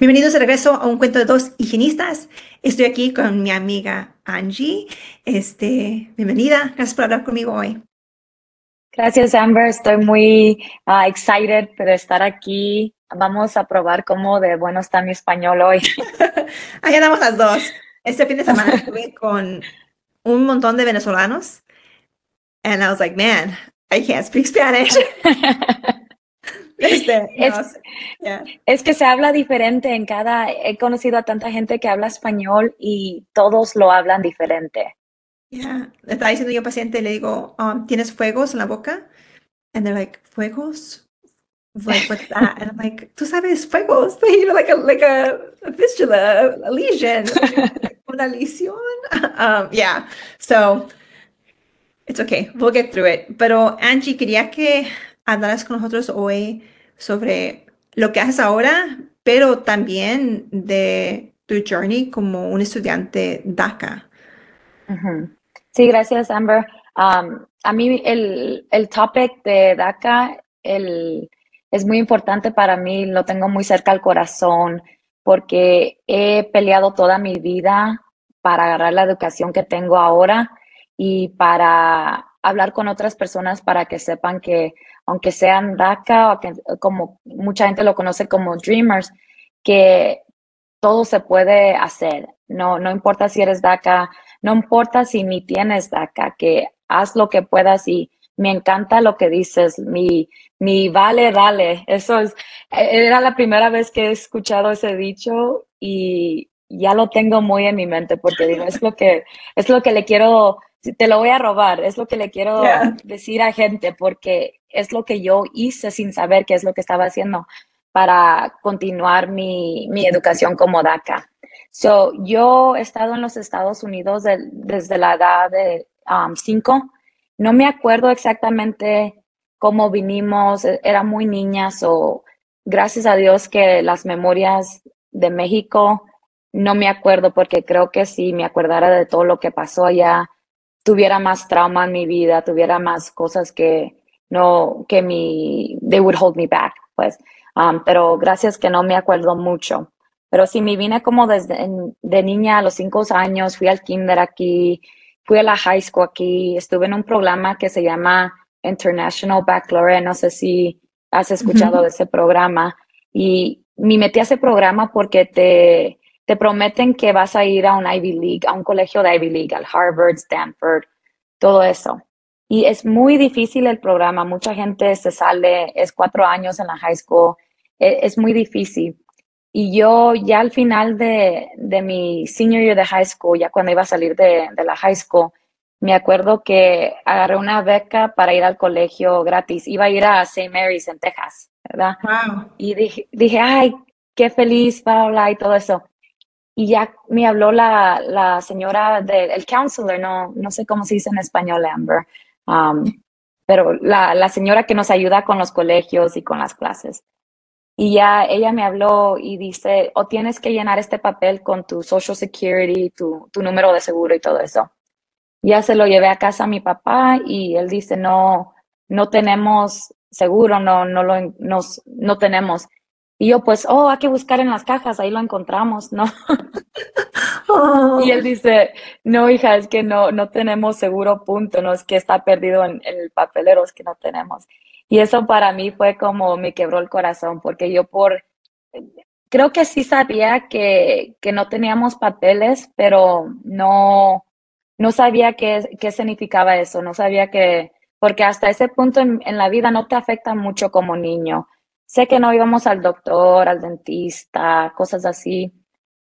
Bienvenidos de regreso a un cuento de dos higienistas. Estoy aquí con mi amiga Angie. Este, bienvenida. Gracias por hablar conmigo hoy. Gracias, Amber. Estoy muy uh, excited por estar aquí. Vamos a probar cómo de bueno está mi español hoy. Ahí andamos las dos. Este fin de semana estuve con un montón de venezolanos. And I was like, man, I can't speak Spanish. Este, es, que se habla diferente en cada, he conocido a tanta gente que habla español y todos lo hablan diferente. Yeah, le estaba diciendo yo paciente, le digo, um, ¿tienes fuegos en la boca? And they're like, ¿fuegos? Like, what's that? And I'm like, tú sabes, fuegos, you know, like a, like a, a fistula, a lesion, una lesión. Um, yeah, so it's okay, we'll get through it. Pero Angie, quería que hablarás con nosotros hoy sobre lo que haces ahora, pero también de tu journey como un estudiante DACA. Sí, gracias, Amber. Um, a mí el, el topic de DACA el, es muy importante para mí, lo tengo muy cerca al corazón porque he peleado toda mi vida para agarrar la educación que tengo ahora y para hablar con otras personas para que sepan que aunque sean DACA o como mucha gente lo conoce como Dreamers, que todo se puede hacer. No, no importa si eres DACA, no importa si ni tienes DACA, que haz lo que puedas y me encanta lo que dices, mi, mi vale, dale. Eso es, era la primera vez que he escuchado ese dicho y ya lo tengo muy en mi mente porque digo, es lo que, es lo que le quiero te lo voy a robar, es lo que le quiero decir a gente, porque es lo que yo hice sin saber qué es lo que estaba haciendo para continuar mi, mi educación como DACA. So, yo he estado en los Estados Unidos desde la edad de um, cinco. No me acuerdo exactamente cómo vinimos, e, era muy niña, o gracias a Dios que las memorias de México no me acuerdo porque creo que si me acordara de todo lo que pasó allá, tuviera más trauma en mi vida, tuviera más cosas que no, que mi, they would hold me back, pues. Um, pero gracias que no me acuerdo mucho. Pero sí, me vine como desde de niña a los cinco años, fui al kinder aquí, fui a la high school aquí, estuve en un programa que se llama International Baccalaureate, no sé si has escuchado de ese programa, y me metí a ese programa porque te, te prometen que vas a ir a un Ivy League, a un colegio de Ivy League, al Harvard, Stanford, todo eso. Y es muy difícil el programa, mucha gente se sale, es cuatro años en la high school, e, es, muy difícil. Y yo ya al final de, de, mi senior year de high school, ya cuando iba a salir de, de, la high school, me acuerdo que agarré una beca para ir al colegio gratis. Iba a ir a St. Mary's en Texas, ¿verdad? Wow. Y dije, dije, ay, qué feliz, Paula, y todo eso y ya me habló la, la señora del el counselor, no, no sé cómo se dice en español, Amber, um, pero la, la, señora que nos ayuda con los colegios y con las clases. Y ya ella me habló y dice, o tienes que llenar este papel con tu Social Security, tu, tu número de seguro y todo eso. Ya se lo llevé a casa a mi papá y él dice, no, no tenemos seguro, no, no lo nos, no tenemos. Y yo, pues, oh, hay que buscar en las cajas, ahí lo encontramos, ¿no? Y él dice, no, hija, es que no, no tenemos seguro, punto, no es que está perdido en, el papelero, es que no tenemos. Y eso para mí fue como me quebró el corazón, porque yo por, creo que sí sabía que, que no teníamos papeles, pero no, no sabía qué, qué significaba eso, no sabía que, porque hasta ese punto en, en la vida no te afecta mucho como niño Sé que no íbamos al doctor, al dentista, cosas así,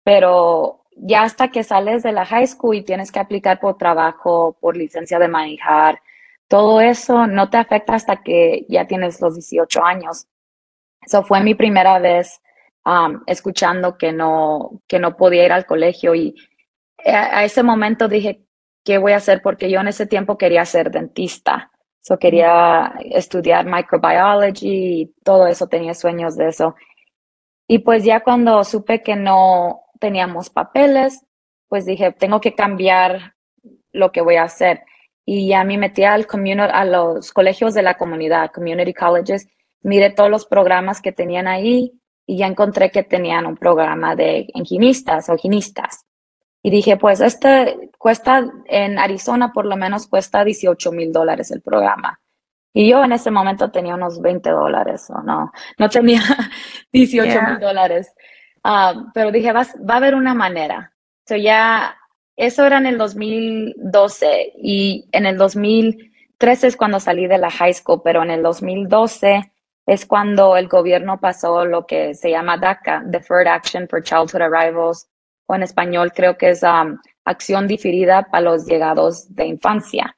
pero ya hasta que sales de la high school y tienes que aplicar por trabajo, por licencia de manejar, todo eso no te afecta hasta que ya tienes los 18 años. Eso fue mi primera vez um, escuchando que no, que no podía ir al colegio y a, ese momento dije, ¿qué voy a hacer? Porque yo en ese tiempo quería ser dentista. So quería estudiar microbiology y todo eso, tenía sueños de eso. Y pues ya cuando supe que no teníamos papeles, pues dije, tengo que cambiar lo que voy a hacer. Y ya me metí al a los colegios de la comunidad, community colleges, miré todos los programas que tenían ahí y ya encontré que tenían un programa de higienistas o higienistas. Y dije, pues este cuesta, en Arizona por lo menos cuesta 18 mil dólares el programa. Y yo en ese momento tenía unos 20 dólares o no, no tenía 18 mil dólares. Ah, pero dije, va, va, a haber una manera. So ya, eso era en el 2012 y en el 2013 es cuando salí de la high school, pero en el 2012 es cuando el gobierno pasó lo que se llama DACA, Deferred Action for Childhood Arrivals, en español creo que es um, acción diferida para los llegados de infancia.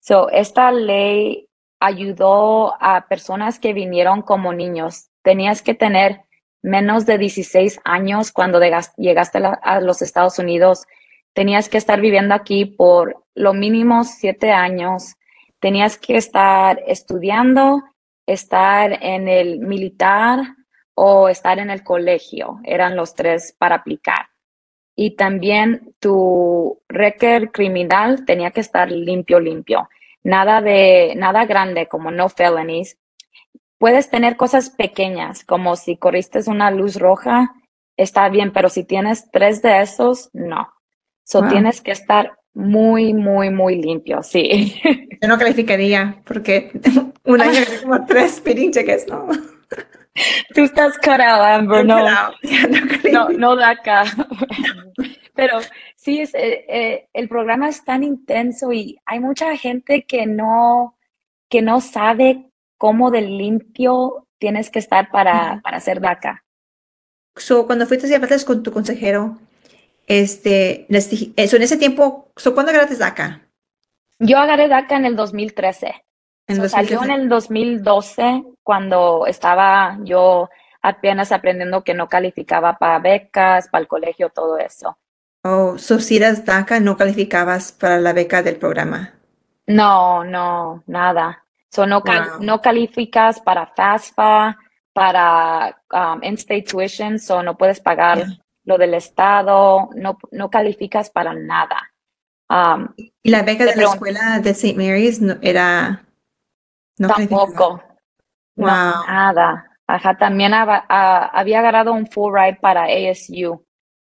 So, esta ley ayudó a personas que vinieron como niños. Tenías que tener menos de 16 años cuando llegaste a los Estados Unidos. Tenías que estar viviendo aquí por lo mínimo siete años. Tenías que estar estudiando estar en el militar o estar en el colegio. Eran los tres para aplicar. Y también tu récord criminal tenía que estar limpio, limpio. Nada de, nada grande como no felonies. Puedes tener cosas pequeñas, como si corriste una luz roja, está bien, pero si tienes tres de esos, no. So tienes que estar muy, muy, muy limpio, sí. Yo no calificaría porque un año como tres speeding cheques, ¿no? Tú estás carado, Amber, no. No, no, da acá. Pero sí, es, eh, eh, el programa es tan intenso y hay mucha gente que no, que no sabe cómo de limpio tienes que estar para, para hacer DACA. So, cuando fuiste a hablaste con tu consejero, este, eso en ese tiempo, ¿cuándo agarraste DACA? Yo agarré DACA en el 2013. ¿En Salió en el 2012 cuando estaba yo apenas aprendiendo que no calificaba para becas, para el colegio, todo eso. Oh, so si eras DACA, no calificabas para la beca del programa. No, no, nada. So no, no calificas para FAFSA, para um, in-state tuition, so no puedes pagar lo del Estado, no, no calificas para nada. Um, ¿Y la beca de la escuela de St. Mary's no, era... No tampoco. No, nada. Ajá, también había agarrado un full ride para ASU,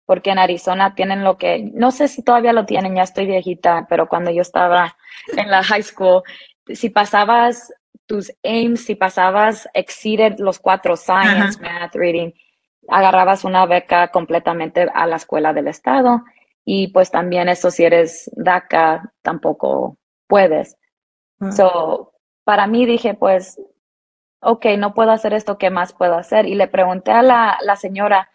porque en Arizona tienen lo que, no sé si todavía lo tienen, ya estoy viejita, pero cuando yo estaba en la high school, si pasabas tus aims, si pasabas exceeded los cuatro science, math, reading, agarrabas una beca completamente a la escuela del estado y pues también eso si eres DACA tampoco puedes. Ah. So, para mí dije pues, ok, no puedo hacer esto, ¿qué más puedo hacer? Y le pregunté a la, la señora,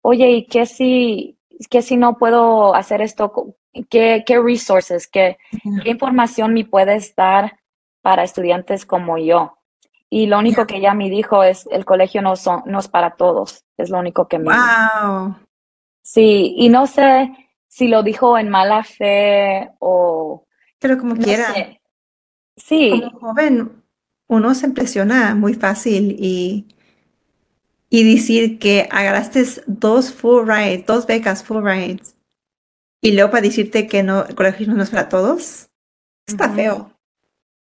oye, ¿y qué si, qué si no puedo hacer esto? ¿Qué, qué resources, qué, qué información me puedes dar para estudiantes como yo? Y lo único que ella me dijo es, el colegio no, son, no es para todos, es lo único que me wow. Sí, y no sé si lo dijo en mala fe o... Pero como quiera. Sí. Como joven, uno se impresiona muy fácil y, y decir que agarraste dos full rides, dos becas full rides, y luego para decirte que no, el colegio no es para todos, está feo.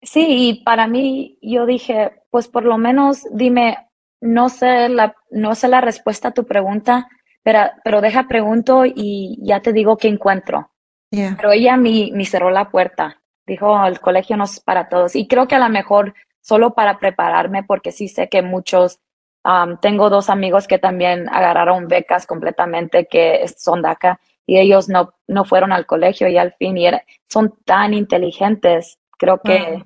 Sí, y para mí yo dije, pues por lo menos dime, no sé la, no sé la respuesta a tu pregunta, pero, pero deja pregunto y ya te digo qué encuentro. Pero ella me, me cerró la puerta, dijo, el colegio no es para todos. Y creo que a lo mejor solo para prepararme, porque sí sé que muchos, um, tengo dos amigos que también agarraron becas completamente que son DACA y ellos no, no fueron al colegio y al fin y son tan inteligentes. Creo que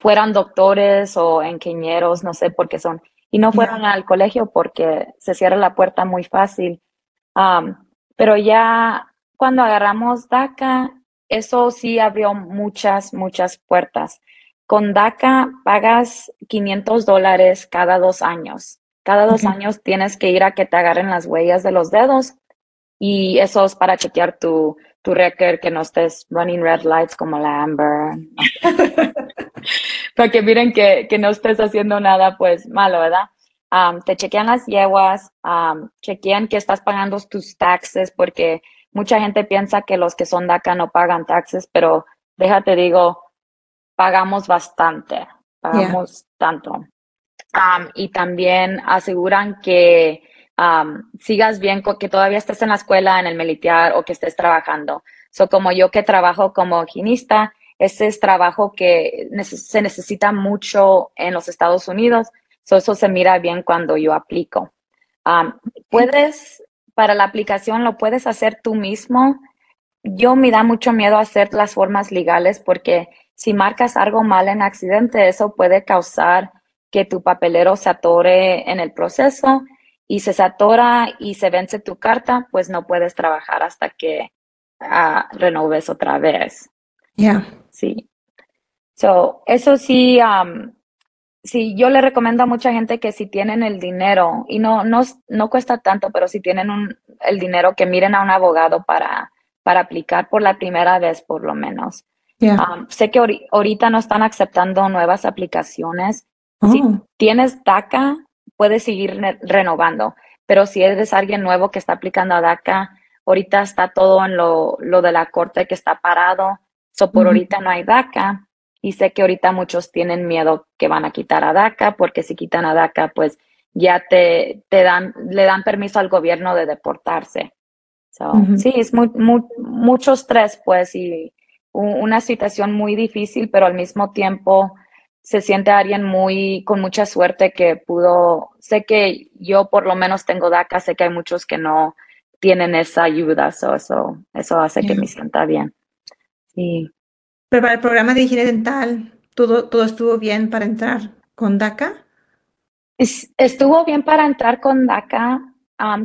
fueran doctores o ingenieros, no sé por qué son, y no fueron al colegio porque se cierra la puerta muy fácil. pero ya cuando agarramos DACA, eso sí abrió muchas, muchas puertas. Con DACA pagas 500 dólares cada dos años. Cada dos años tienes que ir a que te agarren las huellas de los dedos y eso es para chequear tu, tu récord, que no estés running red lights como la Amber. para que miren que, que no estés haciendo nada pues malo, ¿verdad? Um, te chequean las yeguas, um, chequean que estás pagando tus taxes, porque mucha gente piensa que los que son DACA no pagan taxes, pero déjate digo, pagamos bastante, pagamos tanto. Um, y también aseguran que um, sigas bien, que todavía estés en la escuela, en el militar o que estés trabajando. So, como yo que trabajo como higienista, ese es trabajo que se necesita mucho en los Estados Unidos. So, eso se mira bien cuando yo aplico. Um, puedes, para la aplicación, lo puedes hacer tú mismo. Yo me da mucho miedo hacer las formas legales porque si marcas algo mal en accidente, eso puede causar que tu papelero se atore en el proceso y se atora y se vence tu carta, pues no puedes trabajar hasta que ah, renoves otra vez. Yeah. Sí. So, eso sí, um, sí, yo le recomiendo a mucha gente que si tienen el dinero, y no, no, no cuesta tanto, pero si tienen un, el dinero, que miren a un abogado para, para aplicar por la primera vez, por lo menos. Yeah. Um, sé que ahori- ahorita no están aceptando nuevas aplicaciones. Si Oh, tienes DACA, puedes seguir re- renovando, pero si eres alguien nuevo que está aplicando a DACA, ahorita está todo en lo, lo de la corte que está parado, so por ahorita no hay DACA y sé que ahorita muchos tienen miedo que van a quitar a DACA porque si quitan a DACA, pues ya te, te dan, le dan permiso al gobierno de deportarse. So. Sí, es muy, muy- mucho estrés, pues, y una situación muy difícil, pero al mismo tiempo se siente alguien muy con mucha suerte que pudo. Sé que yo por lo menos tengo DACA, sé que hay muchos que no tienen esa ayuda, so, eso, eso hace que me sienta bien. Sí. Pero para el programa de higiene dental, ¿todo, todo estuvo bien para entrar con DACA? Es- Estuvo bien para entrar con DACA.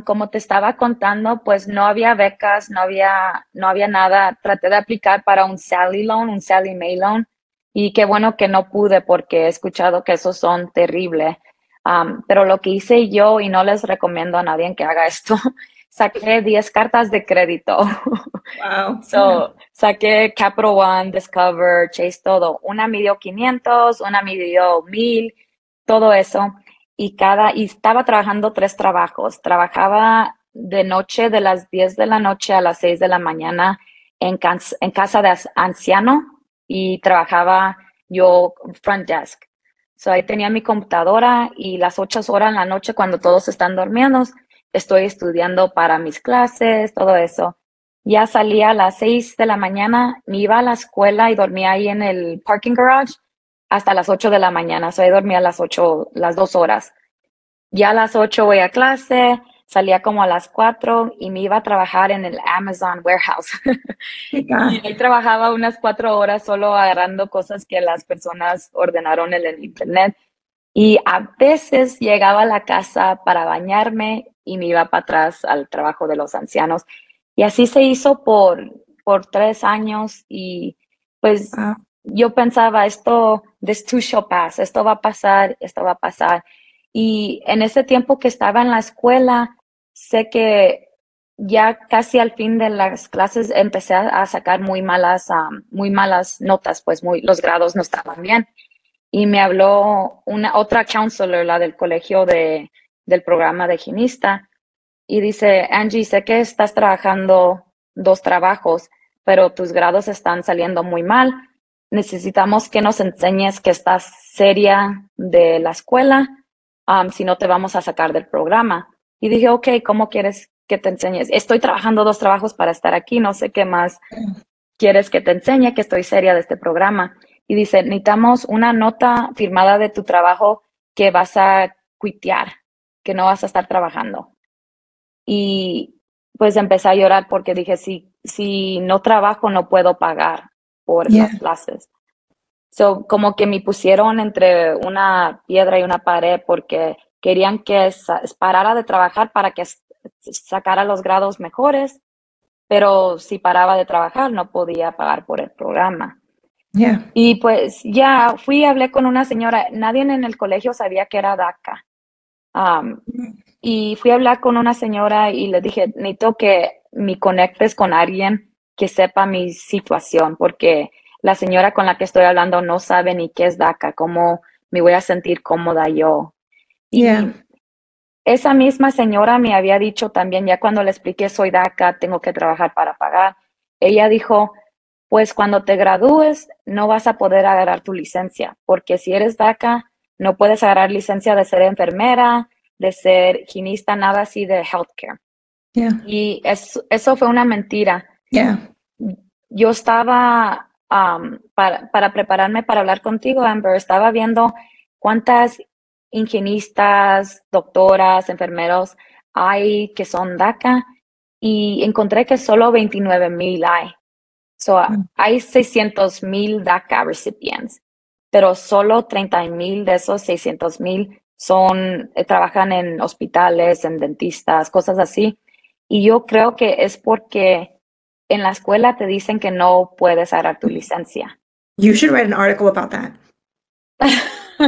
como te estaba contando, pues no había becas, no había, no había nada. Traté de aplicar para un Sally Loan, un Sally May Loan, y qué bueno que no pude porque he escuchado que esos son terribles. Pero lo que hice yo, y no les recomiendo a nadie que haga esto, saqué 10 cartas de crédito. Wow. So, saqué Capital One, Discover, Chase, todo. Una midió 500, una midió 1000, todo eso. Y cada, y estaba trabajando tres trabajos. Trabajaba de noche, de las 10 de la noche a las 6 de la mañana en, en casa de anciano y trabajaba yo front desk. So, ahí tenía mi computadora y las 8 horas en la noche cuando todos están durmiendo, estoy estudiando para mis clases, todo eso. Ya salía a las 6 de la mañana, me iba a la escuela y dormía ahí en el parking garage hasta las 8 de la mañana. So, ahí dormía las 8, las dos horas. Ya a las 8 voy a clase, salía como a las 4 y me iba a trabajar en el Amazon warehouse. Y ahí trabajaba unas cuatro horas solo agarrando cosas que las personas ordenaron en el internet. Y a veces llegaba a la casa para bañarme y me iba para atrás al trabajo de los ancianos. Y así se hizo por, por tres años y pues Wow. yo pensaba, esto, this too shall pass, esto va a pasar, esto va a pasar. Y en ese tiempo que estaba en la escuela, sé que ya casi al fin de las clases empecé a, a sacar muy malas, um, muy malas notas, pues muy, los grados no estaban bien. Y me habló una otra counselor, la del colegio de, del programa de higienista, y dice, Angie, sé que estás trabajando dos trabajos, pero tus grados están saliendo muy mal. Necesitamos que nos enseñes que estás seria de la escuela, si no te vamos a sacar del programa. Y dije, ok, ¿cómo quieres que te enseñes? Estoy trabajando dos trabajos para estar aquí, no sé qué más quieres que te enseñe, que estoy seria de este programa. Y dice, necesitamos una nota firmada de tu trabajo que vas a cuitear, que no vas a estar trabajando. Y pues empecé a llorar porque dije, si, si no trabajo, no puedo pagar por Yeah. las clases. So, como que me pusieron entre una piedra y una pared porque querían que parara de trabajar para que sacara los grados mejores, pero si paraba de trabajar no podía pagar por el programa. Yeah. Y pues ya fui hablé con una señora, nadie en el colegio sabía que era DACA. Um, y fui a hablar con una señora y le dije, necesito que me conectes con alguien que sepa mi situación, porque la señora con la que estoy hablando no sabe ni qué es DACA, cómo me voy a sentir cómoda yo. Y esa misma señora me había dicho también, ya cuando le expliqué soy DACA, tengo que trabajar para pagar, ella dijo, pues cuando te gradúes no vas a poder agarrar tu licencia, porque si eres DACA, no puedes agarrar licencia de ser enfermera, de ser higienista, nada así de healthcare. Y eso fue una mentira. Yo estaba, um, para, para prepararme para hablar contigo, Amber, estaba viendo cuántas higienistas, doctoras, enfermeros hay que son DACA y encontré que solo 29 mil hay. So, mm. Hay 600 mil DACA recipients, pero solo 30 mil de esos 600 mil son, eh, trabajan en hospitales, en dentistas, cosas así. Y yo creo que es porque en la escuela te dicen que no puedes agarrar tu licencia. You should write an article about that.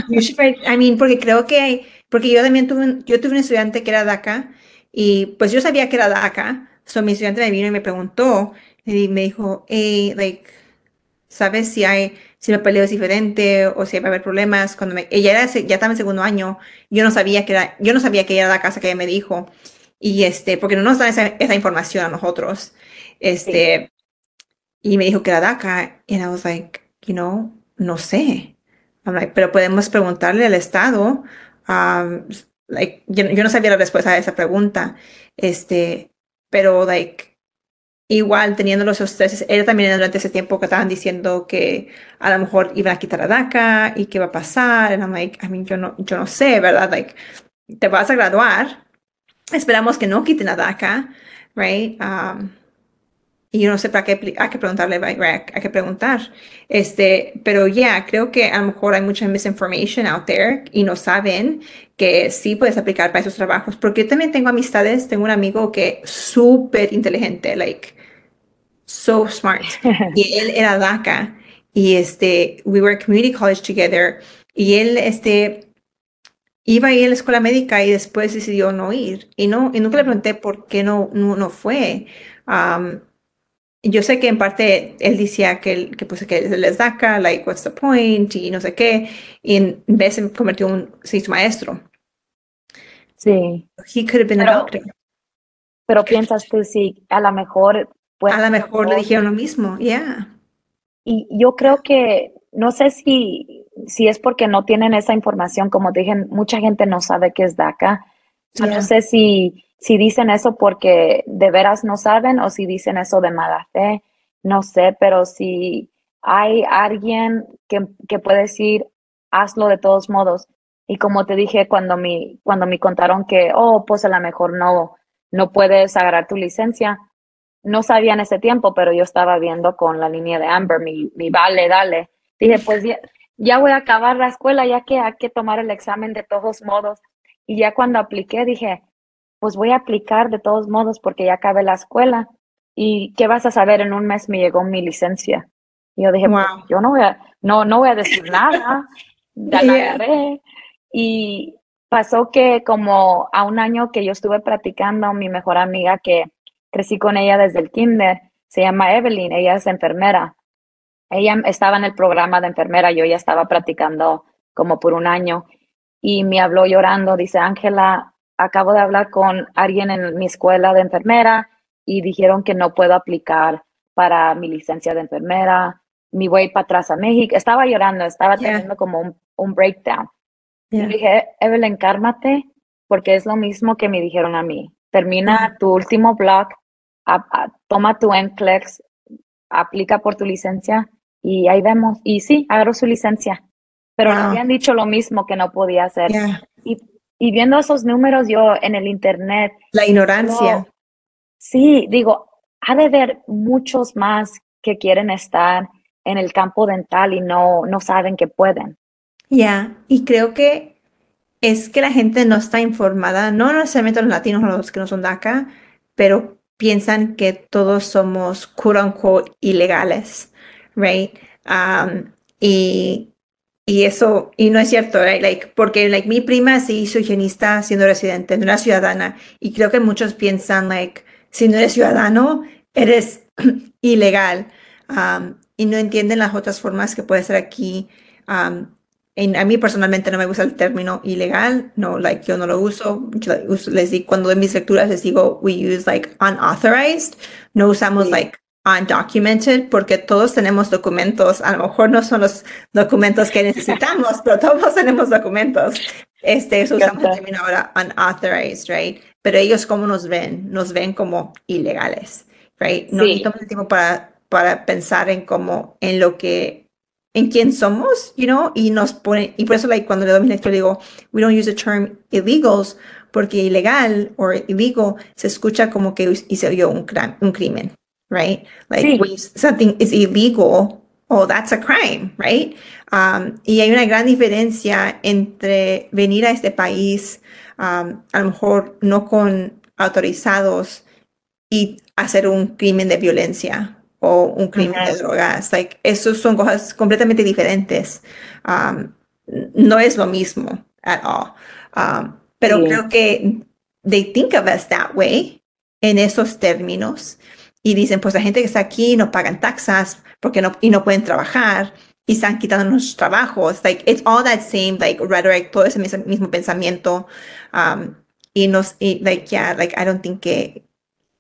you should write, I mean, porque creo que, porque yo también tuve, yo tuve un estudiante que era DACA y pues yo sabía que era DACA. So mi estudiante me vino y me preguntó y me dijo, hey, like, ¿sabes si hay, si el peleo es diferente o si va a haber problemas? Cuando me, ella era, ya estaba en segundo año, yo no sabía que era, yo no sabía que era la casa que ella me dijo. Y este, porque no nos dan esa, esa información a nosotros. Este, y me dijo que era DACA. Y I was like, you know, no sé. I'm like, pero podemos preguntarle al Estado. Um, like, yo, yo, no sabía la respuesta a esa pregunta. Este, pero, like, igual teniendo los estrés, era también durante ese tiempo que estaban diciendo que a lo mejor iban a quitar a DACA y qué va a pasar. And I'm like, I mean, yo no, yo no sé, ¿verdad? Like, te vas a graduar Esperamos que no quiten a DACA, right? Um, y yo no sé para qué hay que preguntarle, hay que preguntar. Este, pero ya, creo que a lo mejor hay mucha misinformation out there y no saben que sí puedes aplicar para esos trabajos. Porque yo también tengo amistades, tengo un amigo que súper inteligente, like, so smart. y él era DACA y este, we were at community college together y él, este, iba a ir a la escuela médica y después decidió no ir. Y, no, y nunca le pregunté por qué no, no, fue. yo sé que en parte él decía que, que, pues, que les DACA, like, what's the point, y no sé qué, y en vez se convirtió en un maestro. Sí. He could have been pero, a doctor. Pero piensas tú, sí, a lo mejor... Pues, a lo mejor le dijeron lo mismo, yeah. Y yo creo que, no sé si si es porque no tienen esa información, como dije, mucha gente no sabe qué es DACA. No sé si, si dicen eso porque de veras no saben o si dicen eso de mala fe, no sé, pero si hay alguien que, que puede decir, hazlo de todos modos. Y como te dije cuando me, cuando me contaron que, oh, pues a lo mejor no, no puedes agarrar tu licencia, no sabía en ese tiempo, pero yo estaba viendo con la línea de Amber, mi, mi vale, dale. Dije, pues ya voy a acabar la escuela, ya que hay que tomar el examen de todos modos. Y ya cuando apliqué dije, pues voy a aplicar de todos modos porque ya acabé la escuela. ¿Y qué vas a saber? En un mes me llegó mi licencia. Y yo dije, pues, yo no voy a, no, no voy a decir nada. Ya la agarré. Y pasó que como a un año que yo estuve practicando, mi mejor amiga que crecí con ella desde el kinder, se llama Evelyn, ella es enfermera. Ella estaba en el programa de enfermera, yo ya estaba practicando como por un año. Y me habló llorando, dice, Ángela, acabo de hablar con alguien en mi escuela de enfermera y dijeron que no puedo aplicar para mi licencia de enfermera, mi voy para atrás a México. Estaba llorando, estaba teniendo como un, un breakdown. Y dije, Evelyn, cármate, porque es lo mismo que me dijeron a mí. Termina tu último blog, toma tu NCLEX, aplica por tu licencia y ahí vemos. Y sí, agarró su licencia, pero me habían dicho lo mismo que no podía hacer. Y, y, viendo esos números yo en el internet. La ignorancia. sí, digo, ha de haber muchos más que quieren estar en el campo dental y no, no saben que pueden. Ya, y creo que es que la gente no está informada, no necesariamente los latinos los que no son de acá, pero piensan que todos somos quote unquote ilegales right? Um, y y eso, y no es cierto, right? like, porque like, mi prima se hizo higienista siendo residente, no era ciudadana, y creo que muchos piensan, like, si no eres ciudadano, eres ilegal, um, y no entienden las otras formas que puede ser aquí. Um, en, a mí personalmente no me gusta el término ilegal, no, like, yo no lo uso, yo les digo, cuando en mis lecturas les digo, we use, like, unauthorized, no usamos, sí. like, undocumented porque todos tenemos documentos. A lo mejor no son los documentos que necesitamos, pero todos tenemos documentos. Este, eso usamos el término ahora unauthorized, right? Pero ellos cómo nos ven? Nos ven como ilegales, right? No sí. el tiempo para, para pensar en cómo, en lo que, en quién somos, you know, y nos pone, y por eso like, cuando le doy mi lectura digo, we don't use the term illegals, porque ilegal o illegal se escucha como que hizo yo un, un crimen, right? Like sí. when something is illegal, oh, that's a crime, right? Um, y hay una gran diferencia entre venir a este país, um, a lo mejor no con autorizados y hacer un crimen de violencia o un crimen de drogas. Like, esos son cosas completamente diferentes. Um, no es lo mismo at all. Um, pero sí. creo que they think of us that way, en esos términos y dicen, pues la gente que está aquí no pagan taxas porque no, y no pueden trabajar y están quitando nuestros trabajos. Like, it's all that same, like, rhetoric, todo ese mismo, mismo pensamiento. Um, y nos, y, like, yeah, like, I don't think que,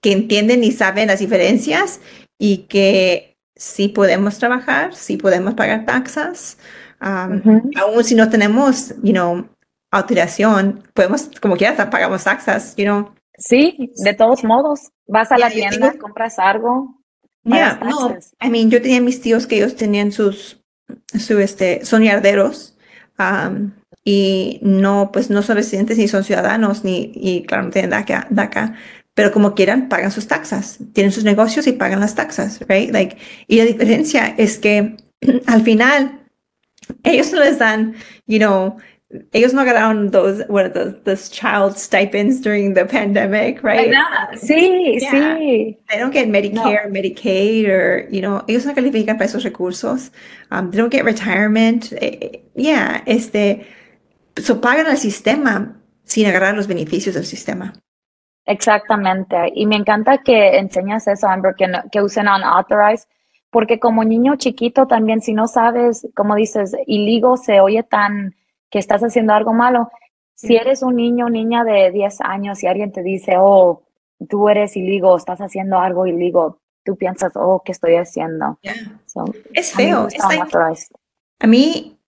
que entienden y saben las diferencias y que sí podemos trabajar, sí podemos pagar taxas. Um, uh -huh. Aún si no tenemos, you know, autorización, podemos, como quiera, pagamos taxas, you know. Sí, de todos modos. Vas a la tienda, tengo... compras algo. Yeah, no, I mean, yo tenía mis tíos que ellos tenían sus, su, este, son yarderos, um, y no, pues no son residentes ni son ciudadanos, ni, y claro, no tienen DACA, DACA, pero como quieran, pagan sus taxas, tienen sus negocios y pagan las taxas, right? Like, y la diferencia es que al final, ellos no les dan, you know, ellos no ganaron those are those those child stipends during the pandemic, right? Sí, yeah. sí. They don't get Medicare, no. Medicaid, or you know, ellos no califican para esos recursos. Um, they don't get retirement. Eh, yeah, este, so pagan al sistema sin agarrar los beneficios del sistema. Exactamente. Y me encanta que enseñas eso, Amber, que, no, que usen unauthorized, porque como niño chiquito también, si no sabes, como dices, iligo se oye tan que estás haciendo algo malo. Si eres un niño niña de 10 años y alguien te dice, oh, tú eres iligo, estás haciendo algo iligo, tú piensas, oh, ¿qué estoy haciendo? Yeah. So, es feo. Like, a mí,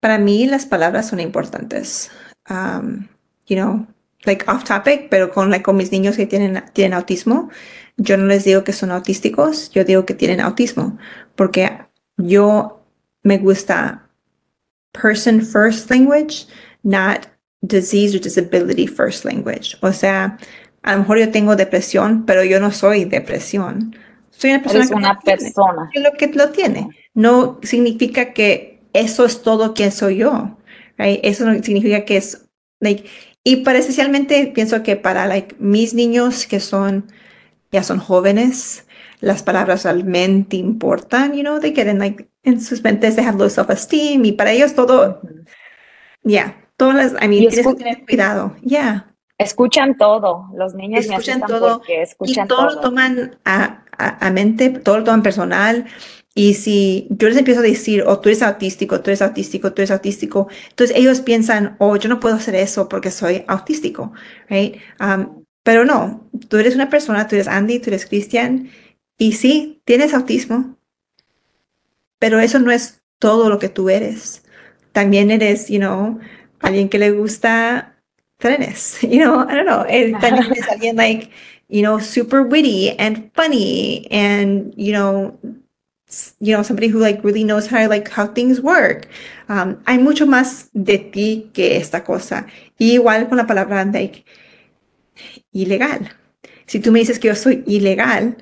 para mí las palabras son importantes. Um, you know, like off topic, pero con, like, con mis niños que tienen, tienen autismo, yo no les digo que son autísticos, yo digo que tienen autismo, porque yo me gusta person first language, not disease or disability first language. O sea, a lo mejor yo tengo depresión, pero yo no soy depresión. Soy una persona, que, una lo persona. Tiene, lo que lo tiene. No significa que eso es todo quien soy yo. Right? Eso no significa que es like y para especialmente pienso que para like mis niños que son ya son jóvenes, las palabras realmente importan, you know, they get in like en sus mentes they have low self-esteem y para ellos todo, ya, yeah, todas las, I mean, tienes que tener cuidado, ya. Yeah. Escuchan todo, los niños escuchan todo escuchan y todo, todo, lo toman a, a, a, mente, todo lo toman personal. Y si yo les empiezo a decir, oh, tú eres autístico, tú eres autístico, tú eres autístico, entonces ellos piensan, oh, yo no puedo hacer eso porque soy autístico, right? Um, pero no, tú eres una persona, tú eres Andy, tú eres Cristian, y sí, tienes autismo, pero eso no es todo lo que tú eres. También eres, you know, alguien que le gusta trenes, you know, I don't know. También eres alguien like, you know, super witty and funny and, you know, you know, somebody who like really knows how like how things work. Um, hay mucho más de ti que esta cosa. Y igual con la palabra like ilegal. Si tú me dices que yo soy ilegal,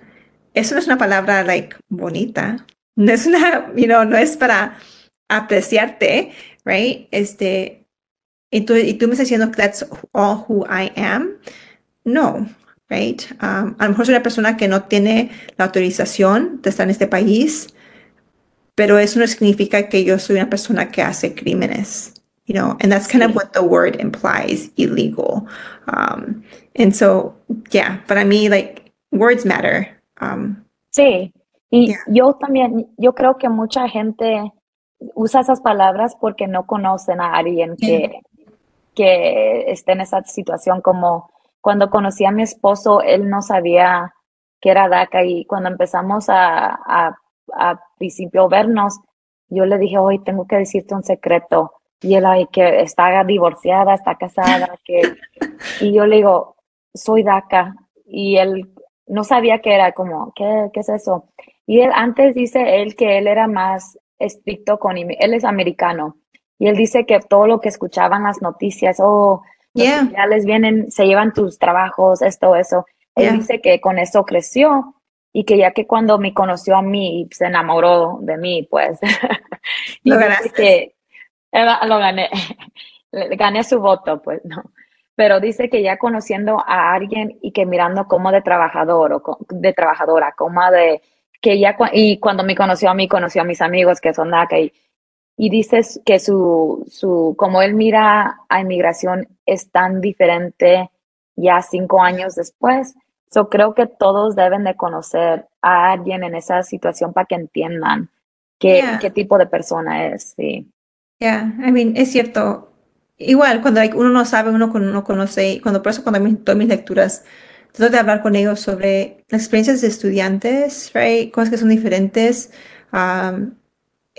eso no es una palabra like bonita. No es una, you know, no es para apreciarte, right? Este, y tú, y tú me estás diciendo que that's all who I am. No, right? Um, a lo mejor soy una persona que no tiene la autorización de estar en este país, pero eso no significa que yo soy una persona que hace crímenes. You know, and that's kind of what the word implies, illegal. Um, and so, yeah, para mí, like, words matter. Um, sí, y Yeah. yo también, yo creo que mucha gente usa esas palabras porque no conocen a alguien que, que esté en esa situación. Como cuando conocí a mi esposo, él no sabía que era DACA y cuando empezamos a, a, a principio vernos, yo le dije, hoy tengo que decirte un secreto. Y él, ay, que está divorciada, está casada, que... Y yo le digo, soy DACA. Y él no sabía que era como, ¿qué, qué es eso? Y él antes dice él que él era más estricto con, él es americano. Y él dice que todo lo que escuchaban las noticias, oh, Yeah. criminales vienen, se llevan tus trabajos, esto, eso. Él Yeah. dice que con eso creció y que ya que cuando me conoció a mí, se enamoró de mí, pues. y Lo ganaste. que lo gané, gané su voto, pues, no. Pero dice que ya conociendo a alguien y que mirando como de trabajador o de trabajadora, como de que ya cua- y cuando me conoció a mí, conoció a mis amigos que son DACA y, y dices que su, su, como él mira a inmigración es tan diferente ya cinco años después. So creo que todos deben de conocer a alguien en esa situación para que entiendan qué, Yeah. qué tipo de persona es, sí. Yeah, I mean, es cierto. Igual, cuando like, uno no sabe, uno con- no conoce, cuando por eso cuando doy mis lecturas, trato de hablar con ellos sobre las experiencias de estudiantes, right? Cosas que son diferentes. Um,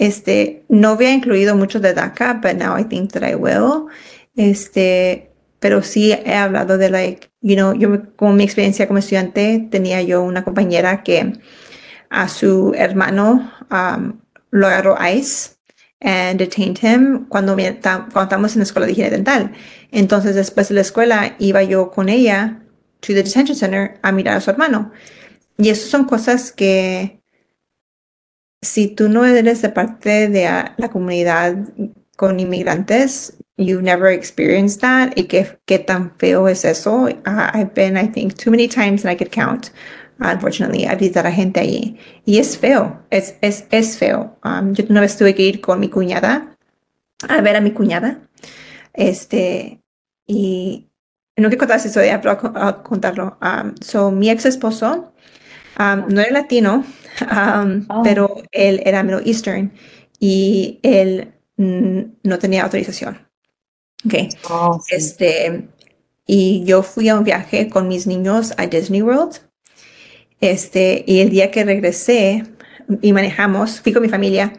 este, no había incluido mucho de DACA, but now I think that I will. Este, pero sí he hablado de like, you know, yo como mi experiencia como estudiante, tenía yo una compañera que a su hermano um, lo agarró ICE and detained him cuando, cuando estábamos en la escuela de higiene dental. Entonces, después de la escuela, iba yo con ella to the detention center a mirar a su hermano. Y eso son cosas que si tú no eres de parte de la comunidad con inmigrantes, you've never experienced that. Y qué, qué tan feo es eso. Ah, I've been, I think, too many times and I could count. Unfortunately, a visitar a gente allí. Y es feo, es, es, es feo. Um, yo una vez tuve que ir con mi cuñada a ver a mi cuñada. Este, y no quiero contar esa historia, pero contarlo. Um, so, mi ex esposo um, no era latino, um, Oh. pero él era Middle Eastern y él mm, no tenía autorización. Okay. Oh, sí. Este, y yo fui a un viaje con mis niños a Disney World. Este, y el día que regresé y manejamos, fui con mi familia,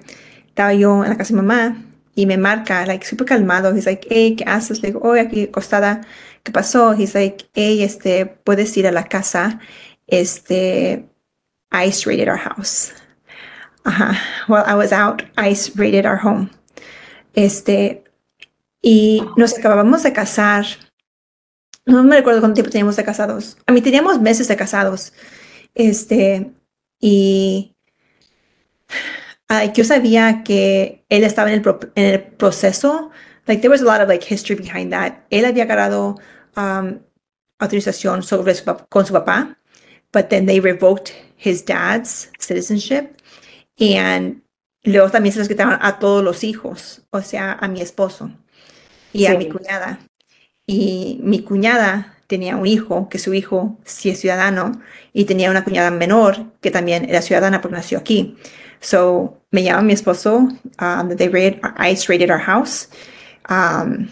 estaba yo en la casa de mamá y me marca, like, súper calmado. He's like, hey, ¿qué haces? Le digo, oh, aquí acostada, ¿qué pasó? He's like, hey, este, puedes ir a la casa. Este, ICE raided our house. Ajá. While I was out, ICE raided our home. Este, y nos acabábamos de casar. No me recuerdo cuánto tiempo teníamos de casados. A mí teníamos meses de casados. Este, y ah, yo sabía que él estaba en el, pro- en el proceso. Like, there was a lot of like history behind that. Él había ganado um, autorización sobre su con su papá, but then they revoked his dad's citizenship. And luego también se los quitaron a todos los hijos, o sea, a mi esposo y a mi Sí. cuñada. Y mi cuñada tenía un hijo, que su hijo sí es ciudadano, y tenía una cuñada menor que también era ciudadana porque nació aquí. So me llama mi esposo, um, they raid, ICE raided our house. Um,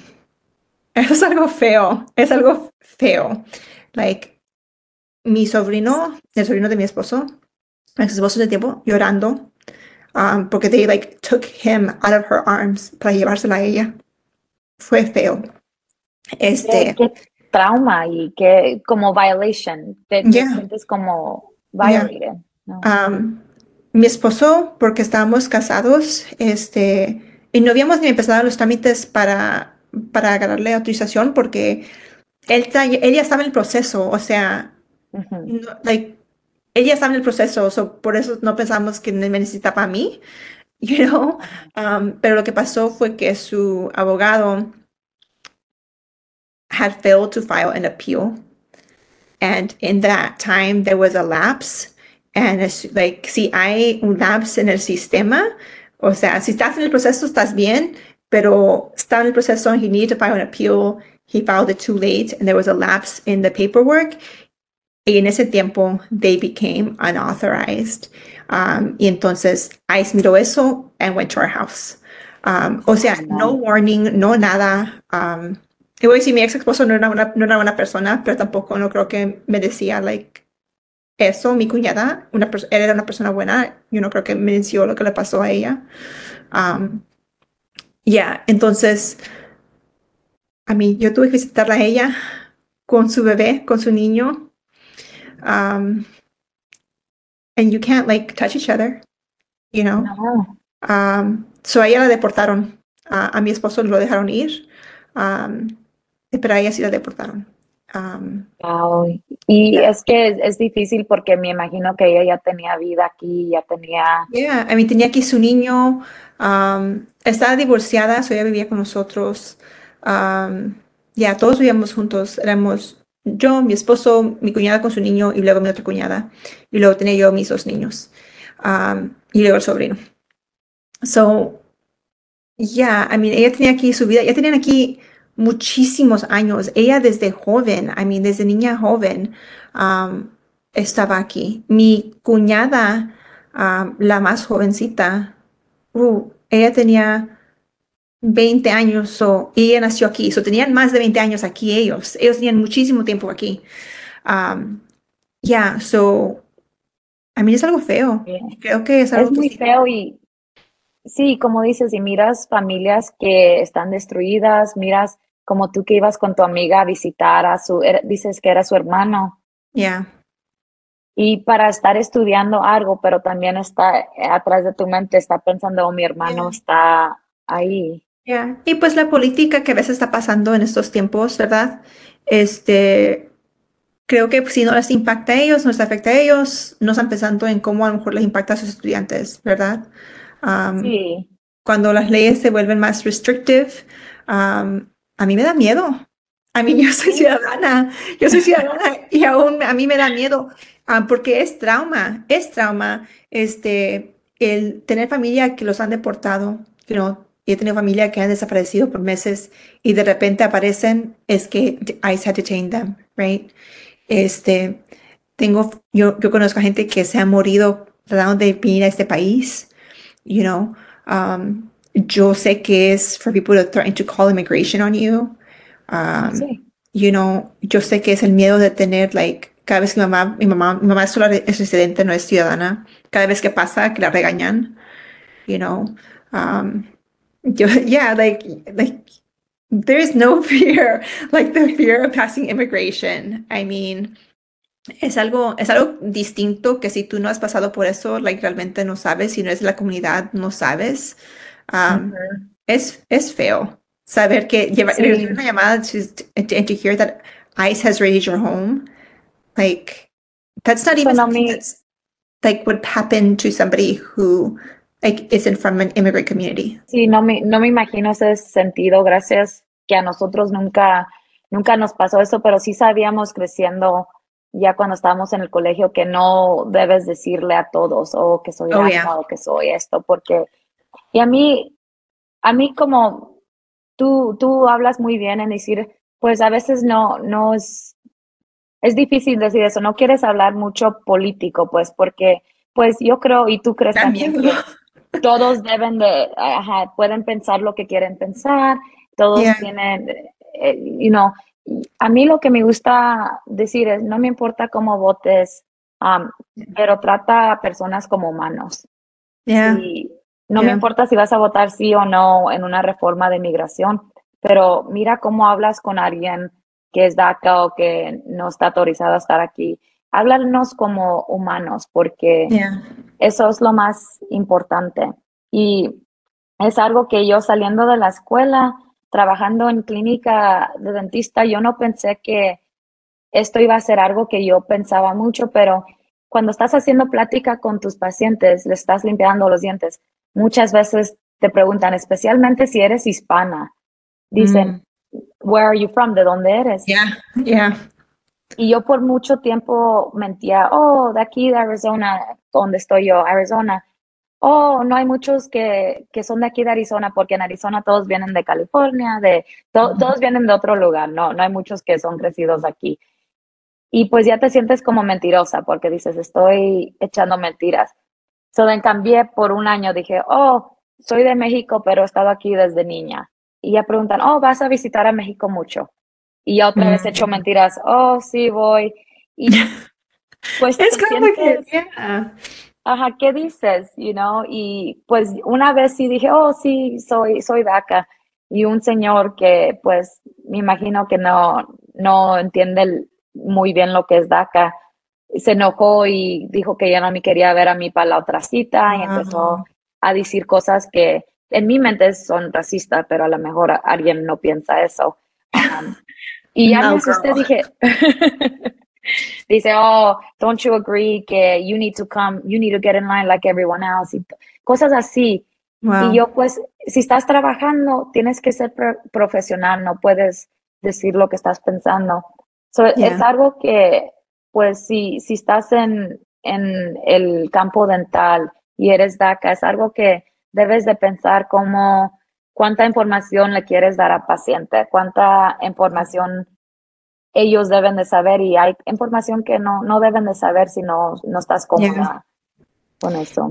es algo feo, es algo feo. Like, mi sobrino, el sobrino de mi esposo, mi ex esposo de tiempo, llorando, um, porque they like took him out of her arms para llevársela a ella. Fue feo. Este, Qué, qué trauma y qué como violation. Te, te Yeah. sientes como Yeah. violated. ¿no? um, mi esposo, porque estábamos casados, este, y no habíamos ni empezado los trámites para, para agarrarle autorización porque él, él ya estaba en el proceso, o sea, No, like, él ya estaba en el proceso, so por eso no pensamos que me necesitaba a mí, you know, um, pero lo que pasó fue que su abogado had failed to file an appeal. And in that time, there was a lapse. And it's like, si hay un lapse en el sistema, O sea, si estás en el proceso, estás bien, pero está en el proceso and he needed to file an appeal. He filed it too late and there was a lapse in the paperwork. Y en ese tiempo, they became unauthorized. Um, y entonces ICE miró eso and went to our house. Um, o sea, no warning, no nada. Um, y voy a decir, mi ex esposo no era una, no era una persona, pero tampoco no creo que me decía, like, eso. Mi cuñada, una era una persona buena. Yo no creo que me mencionó lo que le pasó a ella. Um, ya, yeah, entonces, a mí, yo tuve que visitarla a ella con su bebé, con su niño. Um, and you can't like touch each other, you know. No. Um, so a ella la deportaron. Uh, a mi esposo lo dejaron ir, um, pero a ella sí la deportaron. Um, wow. Y yeah. es que es, es, difícil porque me imagino que ella ya tenía vida aquí, ya tenía. Yeah, I mean, tenía aquí su niño. Um, estaba divorciada, so ella vivía con nosotros. Um, ya, yeah, todos vivíamos juntos. Éramos yo, mi esposo, mi cuñada con su niño y luego mi otra cuñada. Y luego tenía yo mis dos niños. Um, y luego el sobrino. So, yeah, I mean, ella tenía aquí su vida, ya tenían aquí muchísimos años. Ella desde joven, I mean, desde niña joven, um, estaba aquí. Mi cuñada, um, la más jovencita, uh, ella tenía 20 años so, y ella nació aquí. So, tenían más de 20 años aquí ellos. Ellos tenían muchísimo tiempo aquí. Um, yeah, so, a mí es algo feo. Creo que es algo es muy feo y sí, como dices, y miras familias que están destruidas, miras como tú que ibas con tu amiga a visitar a su, dices que era su hermano. Yeah. Y para estar estudiando algo, pero también está atrás de tu mente, está pensando, oh, mi hermano yeah. está ahí. Yeah. Y pues la política que a veces está pasando en estos tiempos, ¿verdad? Este, creo que si no les impacta a ellos, no les afecta a ellos, no están pensando en cómo a lo mejor les impacta a sus estudiantes, ¿verdad? Um, sí. Cuando las leyes se vuelven más restrictive, um, a mí me da miedo. A mí yo soy ciudadana, yo soy ciudadana y aún a mí me da miedo um, porque es trauma, es trauma este, el tener familia que los han deportado, you know, y he tenido familia que han desaparecido por meses y de repente aparecen, es que ICE had detained them, right? Este, tengo, yo, yo conozco a gente que se ha morido tratando de venir a este país, you know. Um, yo sé que es for people to threaten to call immigration on you. Um, sí. You know, yo sé que es el miedo de tener, like, cada vez que mi mamá, mi mamá, mi mamá solo es residente, no es ciudadana. Cada vez que pasa, que la regañan, you know. Um, yo, yeah, like, like, there is no fear, like the fear of passing immigration. I mean, es algo, es algo distinto que si tú no has pasado por eso, like, realmente no sabes, si no es la comunidad, no sabes. Um, Ujú. es, es feo saber que lleva, Sí. una llamada to, and to hear that ICE has raided your home. Like, that's not even something that's like would happen to somebody who like isn't from an immigrant community. Sí, no me, no me imagino ese sentido, gracias que a nosotros nunca, nunca nos pasó eso, pero sí sabíamos creciendo ya cuando estábamos en el colegio que no debes decirle a todos, o que soy Oh, yeah. o que soy esto, porque, y a mí, a mí como tú, tú hablas muy bien en decir, pues a veces no, no es, es difícil decir eso, no quieres hablar mucho político, pues, porque, pues yo creo, y tú crees también todos deben de, ajá, pueden pensar lo que quieren pensar, todos Yeah. tienen, eh, you know, a mí lo que me gusta decir es, no me importa cómo votes, um, pero trata a personas como humanos. Yeah. Y no me importa si vas a votar sí o no en una reforma de migración, pero mira cómo hablas con alguien que es DACA o que no está autorizado a estar aquí. Háblanos como humanos, porque Yeah. Eso es lo más importante. Y es algo que yo saliendo de la escuela, trabajando en clínica de dentista, yo no pensé que esto iba a ser algo que yo pensaba mucho, pero cuando estás haciendo plática con tus pacientes, le estás limpiando los dientes, muchas veces te preguntan, especialmente si eres hispana, dicen, where are you from? ¿De dónde eres? Yeah. Yeah. Y yo por mucho tiempo mentía, oh, de aquí de Arizona, donde estoy yo, Arizona. oh, no hay muchos que, que son de aquí de Arizona, porque en Arizona todos vienen de California, de, todos vienen de otro lugar, no, no hay muchos que son crecidos aquí. Y pues ya te sientes como mentirosa, porque dices, estoy echando mentiras. So, then cambié por un año, dije, oh, soy de México, pero he estado aquí desde niña. Y ya preguntan, oh, vas a visitar a México mucho. Y otra vez he hecho mentiras, oh, sí, voy. Y pues es como que, ajá, ¿qué dices? You know, y pues una vez sí dije, oh, sí, soy, soy DACA. Y un señor que, pues, me imagino que no, no entiende muy bien lo que es DACA, se enojó y dijo que ya no me quería ver a mí para la otra cita y empezó a decir cosas que en mi mente son racistas, pero a lo mejor alguien no piensa eso. Um, y ya no, me asusté, dije, dice, oh, don't you agree que you need to come, you need to get in line like everyone else, y cosas así. Y yo pues, si estás trabajando, tienes que ser profesional, no puedes decir lo que estás pensando. Es algo que, pues, si, si estás en, en el campo dental y eres DACA, es algo que debes de pensar como cuánta información le quieres dar al paciente, cuánta información ellos deben de saber y hay información que no, no deben de saber si no, no estás cómoda con eso.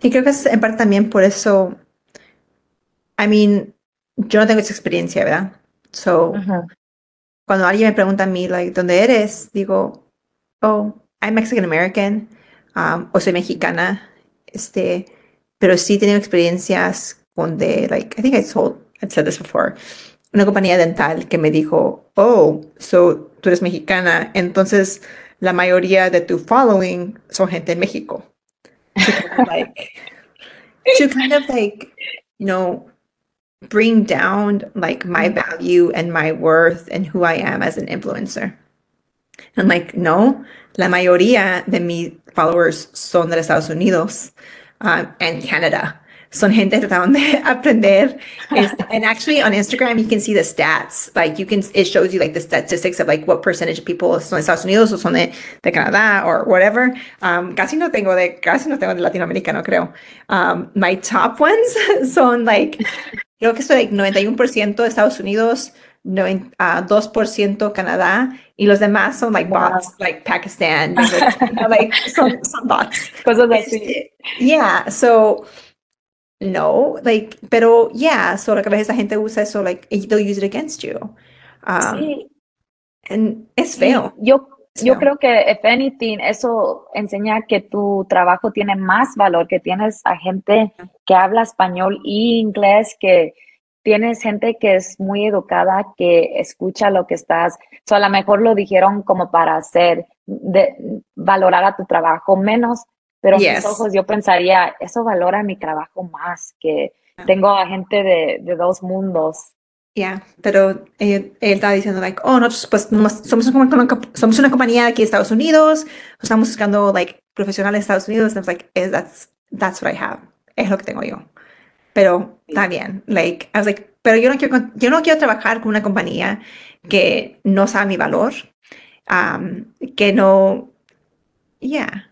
Y creo que es en parte también por eso, I mean, yo no tengo esa experiencia, ¿verdad? So, cuando alguien me pregunta a mí, like, ¿dónde eres? Digo, oh, I'm Mexican American, um, o soy mexicana, este, pero sí he tenido experiencias donde, like, I think I told, I've said this before, una compañía dental que me dijo, oh, so tú eres mexicana, entonces la mayoría de tu following son gente de México. To kind of like, to kind of like, you know, bring down like my value and my worth and who I am as an influencer. And like, no, la mayoría de mis followers son de Estados Unidos um, and Canada. Son gente tratando de aprender. and actually on Instagram, you can see the stats. Like you can, it shows you like the statistics of like what percentage of people son de Estados Unidos o son de, de Canadá or whatever. Um, casi no tengo de, casi no tengo de Latinoamérica, no creo. Um, my top ones son like, creo que soy like 91% de Estados Unidos, no, uh, 2% Canadá y los demás son like bots, like Pakistan, like, you know, like son, son bots. Cosas así. Yeah, so no, like, pero yeah, so like a veces la gente usa eso, like, they'll use it against you. Um, sí. And es feo. Yo, yo creo que, if anything, eso enseña que tu trabajo tiene más valor, que tienes a gente que habla español y inglés, que tienes gente que es muy educada, que escucha lo que estás, o a lo mejor lo dijeron como para hacer, de, valorar a tu trabajo menos, pero mis ojos yo pensaría, eso valora mi trabajo más, que tengo a gente de, de dos mundos. Ya, pero él, estaba diciendo, like, oh, nosotros pues somos, una, somos una compañía aquí en Estados Unidos, estamos buscando, like, profesionales de Estados Unidos, and I was like, that's, that's what I have, es lo que tengo yo. Pero está bien, like, I was like, pero yo no quiero, yo no quiero trabajar con una compañía que no sabe mi valor, um, que no, yeah,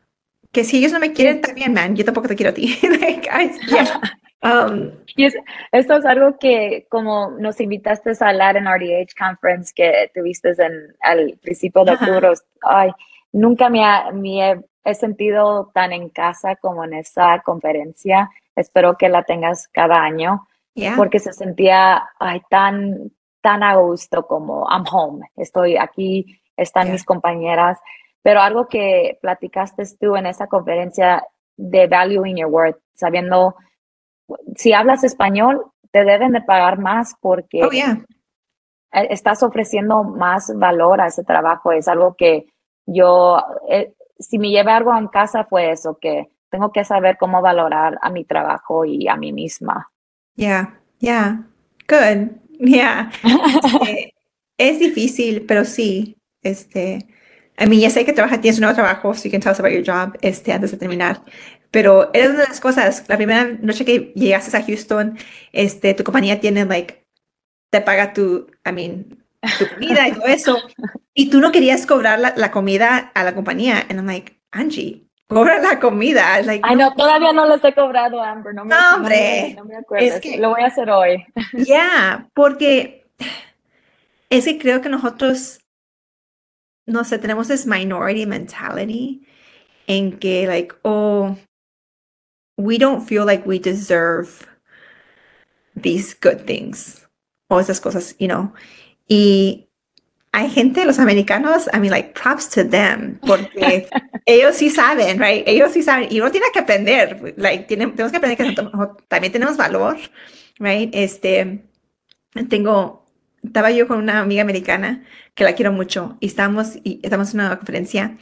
que si ellos no me quieren también, man, yo tampoco te quiero a ti. Um, y esto es algo que como nos invitaste a hablar en RDH Conference que tuviste en, al principio de octubre, ay, nunca me, me he, sentido tan en casa como en esa conferencia. Espero que la tengas cada año porque se sentía ay, tan, tan a gusto como I'm home, estoy aquí, están mis compañeras. Pero algo que platicaste tú en esa conferencia de Valuing Your Worth, sabiendo, si hablas español, te deben de pagar más porque oh, e, estás ofreciendo más valor a ese trabajo. Es algo que yo, eh, si me llevé algo en casa fue eso, que tengo que saber cómo valorar a mi trabajo y a mí misma. Yeah, yeah, good, yeah. Este, es difícil, pero sí, este, a mí ya sé que trabajas, tienes un nuevo trabajo, so you can tell us about your job este, antes de terminar. Pero es una de las cosas, la primera noche que llegaste a Houston, este, tu compañía tiene, like, te paga tu, I mean, tu comida y todo eso. Y tú no querías cobrar la, la comida a la compañía. And I'm like, Angie, cobra la comida. Like, Ay, no, todavía no les he cobrado, Amber. No, me, No, hombre. No me, no me acuerdo. Es que- Lo voy a hacer hoy. Yeah, porque es que creo que nosotros, no sé, tenemos this minority mentality en que, like, oh, we don't feel like we deserve these good things o esas cosas, you know. Y hay gente, los americanos, I mean, like, props to them, porque ellos sí saben, right? Ellos sí saben, y uno tiene que aprender, like, tiene- tenemos que aprender que también tenemos valor, right? Este, tengo, estaba yo con una amiga americana que la quiero mucho y estamos, y estamos en una conferencia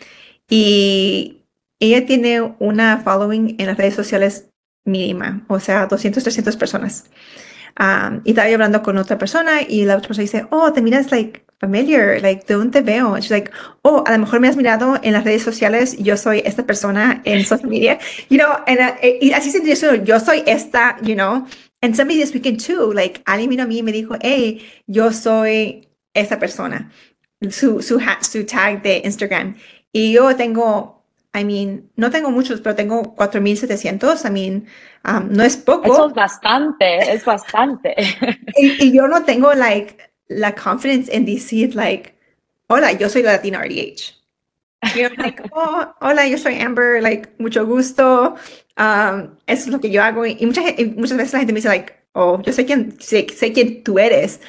y ella tiene una following en las redes sociales mínima, o sea, 200, 300 personas. Um, y estaba yo hablando con otra persona y la otra persona dice, oh, te miras like familiar, like, ¿de dónde te veo? She's like, oh, a lo mejor me has mirado en las redes sociales, yo soy esta persona en social media, you know, and, uh, y así se dice, yo soy esta, you know, and somebody this weekend too, like, alguien vino a mí y me dijo, hey, yo soy esa persona, su, su, ha- su tag de Instagram. Y yo tengo, I mean, no tengo muchos, pero tengo 4,700, I mean, um, no es poco. Eso es bastante, es bastante. Y, y yo no tengo, like, la confidence en decir, like, hola, yo soy la Latina RDH. Yo, like, oh, hola, yo soy Amber, like, mucho gusto. Um, eso es lo que yo hago. Y mucha, gen- y muchas veces la gente me dice, like, oh, yo sé quién, sé, sé quién tú eres.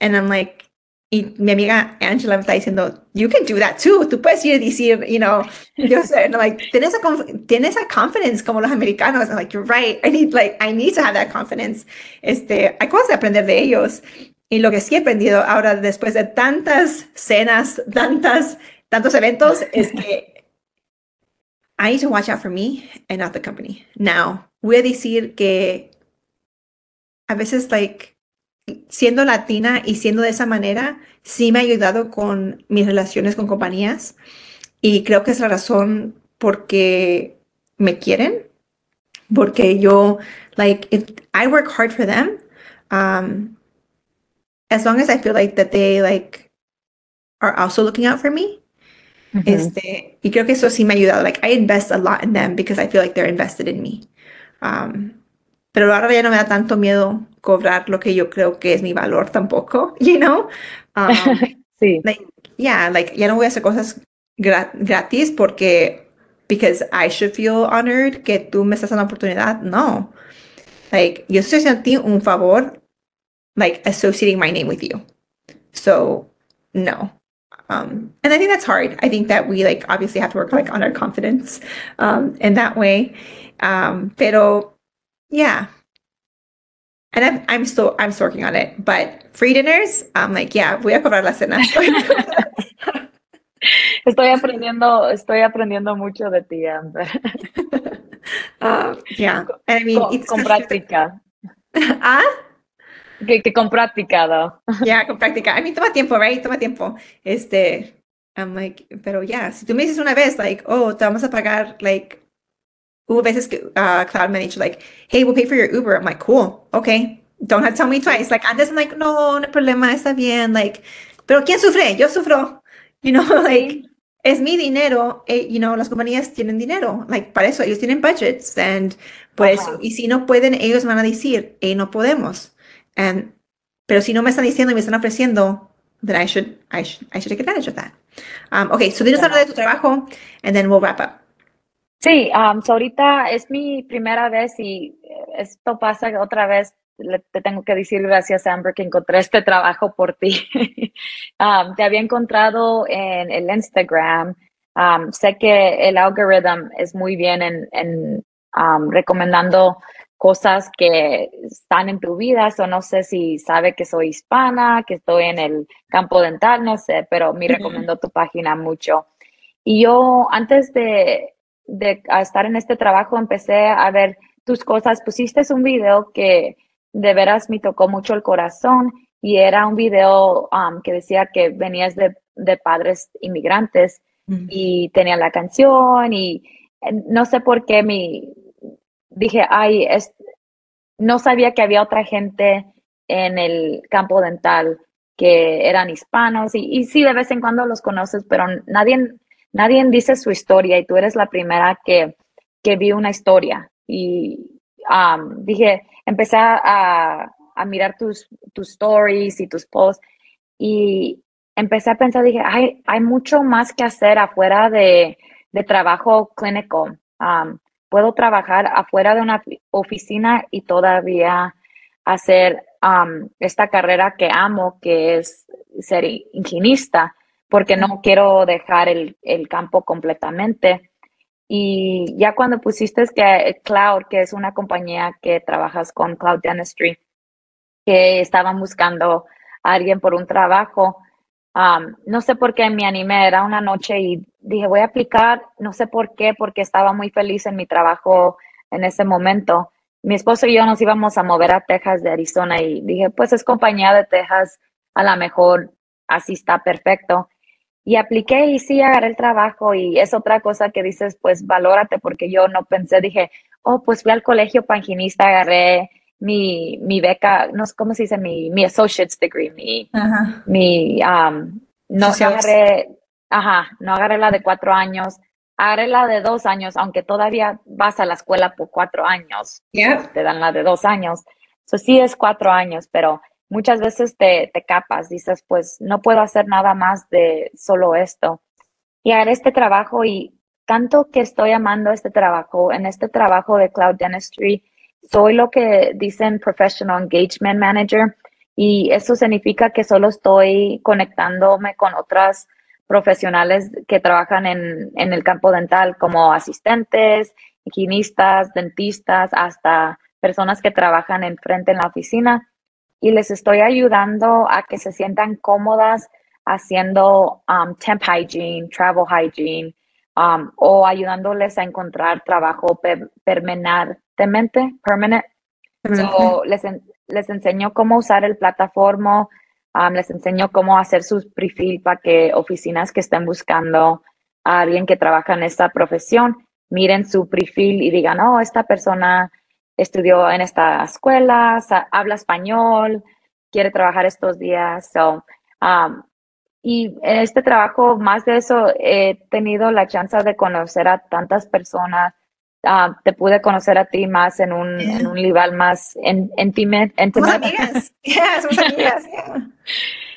And I'm like, y mi amiga Angela me está diciendo, you can do that too. Tú puedes ir y decir, you know, yo sé, and I'm like, tienes esa, tienes esa confidence como los americanos. I'm like, you're right. I need, like, I need to have that confidence. Este, hay cosas de aprender de ellos. Y lo que sí he aprendido ahora, después de tantas cenas, tantas, tantos eventos, es que I need to watch out for me and not the company. Now, voy a decir que a veces, like, siendo latina y siendo de esa manera, sí me ha ayudado con mis relaciones con compañías. Y creo que es la razón porque me quieren, porque yo, like, if I work hard for them. Um, as long as I feel like that they like are also looking out for me. Ujú. Este, y creo que eso sí me ha ayudado. Like I invest a lot in them because I feel like they're invested in me. Um, pero ahora ya no me da tanto miedo cobrar lo que yo creo que es mi valor tampoco, you know? Um, Sí, like, yeah, like ya no voy a hacer cosas gra- gratis porque because I should feel honored que tú me estás dando la oportunidad. No. Like, yo estoy haciendo a ti un favor, like associating my name with you. So, no. Um, and I think that's hard. I think that we like obviously have to work like on our confidence um, in that way. Um, pero yeah. And I'm, I'm still I'm still working on it. But free dinners, I'm like, yeah, voy a cobrar la cena. estoy aprendiendo, estoy aprendiendo mucho de ti, Amber. um, yeah. And I mean, Con, it's con práctica. ah, Que, que con práctica, ¿no? yeah, con práctica. I mean, toma tiempo, right? Toma tiempo. Este, I'm like, pero yeah, si tú me dices una vez, like, oh, te vamos a pagar, like, hubo veces que uh, Cloud me ha dicho, like, hey, we'll pay for your Uber. I'm like, cool, okay. Don't have to tell me twice. Like, antes I'm like, no, no hay problema, está bien. Like, pero ¿quién sufre? Yo sufro. You know, like, es mi dinero. eh, you know, las compañías tienen dinero. Like, para eso ellos tienen budgets. And por Ajá. eso, y si no pueden, ellos van a decir, hey, no podemos. And, pero si no me están diciendo y me están ofreciendo, then I should, I should, I should take advantage of that. Um, okay, so dinos algo de tu trabajo, and then we'll wrap up. Sí, um, so ahorita es mi primera vez y eh, esto pasa otra vez. Le- te tengo que decir gracias, Amber, que encontré este trabajo por ti. Um, te había encontrado en el Instagram. Um, sé que el algoritmo es muy bien en, en, um, recomendando cosas que están en tu vida. O no sé si sabe que soy hispana, que estoy en el campo dental, no sé, pero me Ujú. recomendó tu página mucho. Y yo antes de, de estar en este trabajo empecé a ver tus cosas. Pusiste un video que de veras me tocó mucho el corazón y era un video um, que decía que venías de, de padres inmigrantes y tenía la canción y eh, no sé por qué me dije, ay, es, no sabía que había otra gente en el campo dental que eran hispanos y, sí, de vez en cuando los conoces, pero nadie, nadie dice su historia y tú eres la primera que, que vi una historia. Y um, dije, empecé a, a mirar tus, tus stories y tus posts y empecé a pensar, dije, hay, hay mucho más que hacer afuera de, de trabajo clínico. Um, puedo trabajar afuera de una oficina y todavía hacer um, esta carrera que amo, que es ser higienista, porque no quiero dejar el, el campo completamente. Y ya cuando pusiste que Cloud, que es una compañía que trabajas con Cloud Dentistry, que estaban buscando a alguien por un trabajo, um, no sé por qué me animé, era una noche y dije, voy a aplicar, no sé por qué, porque estaba muy feliz en mi trabajo en ese momento mi esposo y yo nos íbamos a mover a Texas de Arizona y dije, pues es compañía de Texas, a lo mejor así está perfecto. Y apliqué y sí, agarré el trabajo y es otra cosa que dices, pues valórate, porque yo no pensé, dije, oh, pues fui al colegio panginista, agarré mi, mi beca, no sé cómo se dice, mi, mi associate's degree, mi, mi um, no agarré, ajá, no agarré la de cuatro años, Haré la de dos años, aunque todavía vas a la escuela por cuatro años. Te dan la de dos años. Eso sí es cuatro años, pero muchas veces te, te capas, dices, pues no puedo hacer nada más de solo esto. Y haré este trabajo y tanto que estoy amando este trabajo, en este trabajo de Cloud Dentistry, soy lo que dicen Professional Engagement Manager y eso significa que solo estoy conectándome con otras profesionales que trabajan en, en el campo dental, como asistentes, higienistas, dentistas, hasta personas que trabajan enfrente en la oficina. Y les estoy ayudando a que se sientan cómodas haciendo um, temp hygiene, travel hygiene, um, o ayudándoles a encontrar trabajo permanentemente, permanent. les, les enseño cómo usar el plataforma, les enseño cómo hacer su perfil para que oficinas que estén buscando a alguien que trabaja en esta profesión miren su perfil y digan, oh, esta persona estudió en esta escuela, habla español, quiere trabajar estos días. So, y en este trabajo, más de eso, he tenido la chance de conocer a tantas personas. Te pude conocer a ti más en un, en un nivel más íntimo. Somos amigas. somos amigas.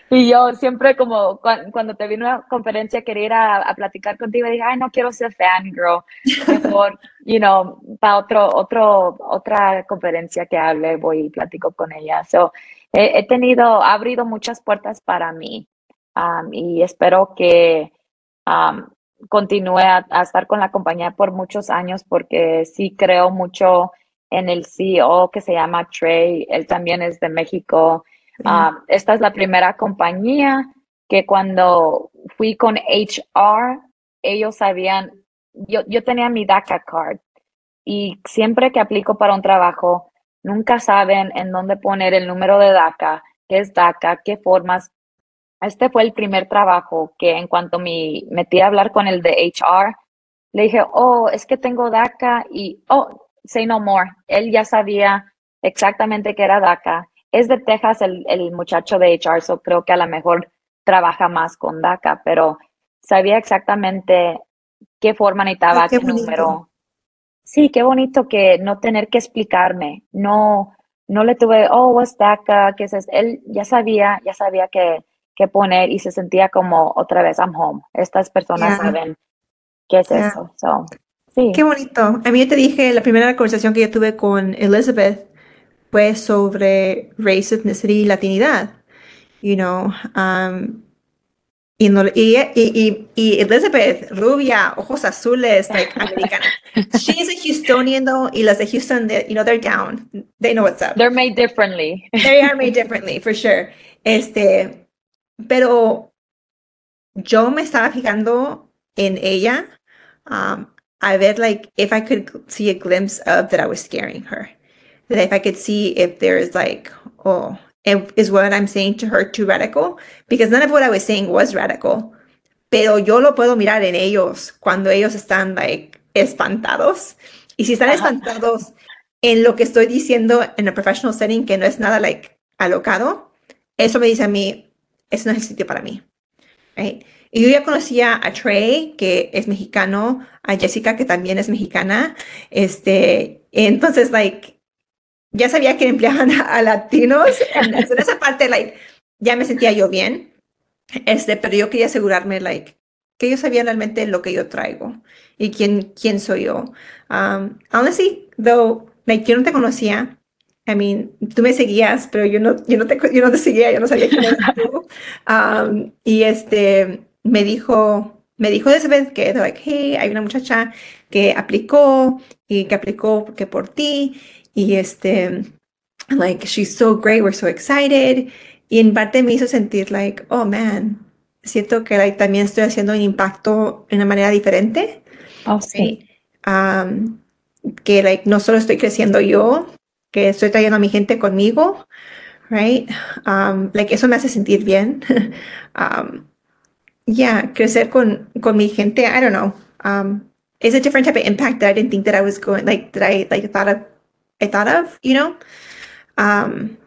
Y yo siempre como cuando te vino a una conferencia quería ir a, platicar contigo y dije, ay, no quiero ser fangirl, mejor, you know, para otro, otro, otra conferencia que hable voy y platico con ella. So, he, tenido, ha abrido muchas puertas para mí um, y espero que um, continúe a, a, estar con la compañía por muchos años porque sí creo mucho en el CEO que se llama Trey, él también es de México Ah, esta es la primera compañía que cuando fui con HR, ellos sabían, yo, yo tenía mi DACA card y siempre que aplico para un trabajo, nunca saben en dónde poner el número de DACA, qué es DACA, qué formas. Este fue el primer trabajo que en cuanto me metí a hablar con el de HR, le dije, oh, es que tengo DACA y, oh, say no more. Él ya sabía exactamente qué era DACA es de Texas el, el muchacho de HR, so creo que a lo mejor trabaja más con DACA, pero sabía exactamente qué forma necesitaba, ah, qué, número. Sí, qué bonito que no tener que explicarme, no, no le tuve, oh, what's DACA, qué es eso. Él ya sabía, ya sabía qué, qué poner y se sentía como otra vez, I'm home. Estas personas saben qué es eso. So, sí. Qué bonito. A mí te dije la primera conversación que yo tuve con Elizabeth, fue sobre race, ethnicity y latinidad. You know, um, y, y, y, Elizabeth, rubia, ojos azules, like americana. She's a Houstonian though, y las de Houston, they, you know, they're down. They know what's up. They're made differently. they are made differently, for sure. Este, pero yo me estaba fijando en ella, um, a ver, like, if I could see a glimpse of that I was scaring her that if I could see if there's like, oh, is what I'm saying to her too radical? Because none of what I was saying was radical. Pero yo lo puedo mirar en ellos cuando ellos están like espantados. Y si están espantados en lo que estoy diciendo en el professional setting, que no es nada like alocado, eso me dice a mí, eso no es el sitio para mí. Y yo ya conocía a Trey, que es mexicano, a Jessica, que también es mexicana, este, entonces, like, ya sabía que empleaban a, latinos, en, esa parte, like, ya me sentía yo bien, este, pero yo quería asegurarme, like, que ellos sabían realmente lo que yo traigo y quién, quién soy yo. Um, así, though, like, yo no te conocía, I mean, tú me seguías, pero yo no, yo no, te, yo no te seguía, yo no sabía quién eras tú. Um, y este, me dijo, me dijo de esa vez que, like, hey, hay una muchacha que aplicó y que aplicó porque por ti. Y este, like, she's so great, we're so excited. Y en parte me hizo sentir, like, oh man, siento que like, también estoy haciendo un impacto de una manera diferente. Oh, sí. Um, que like, no solo estoy creciendo yo, que estoy trayendo a mi gente conmigo, right? Um, like, eso me hace sentir bien. um, yeah, crecer con, con mi gente, I don't know. Um, it's a different type of impact that I didn't think that I was going, like, that I like thought of, I thought of, you know? Um,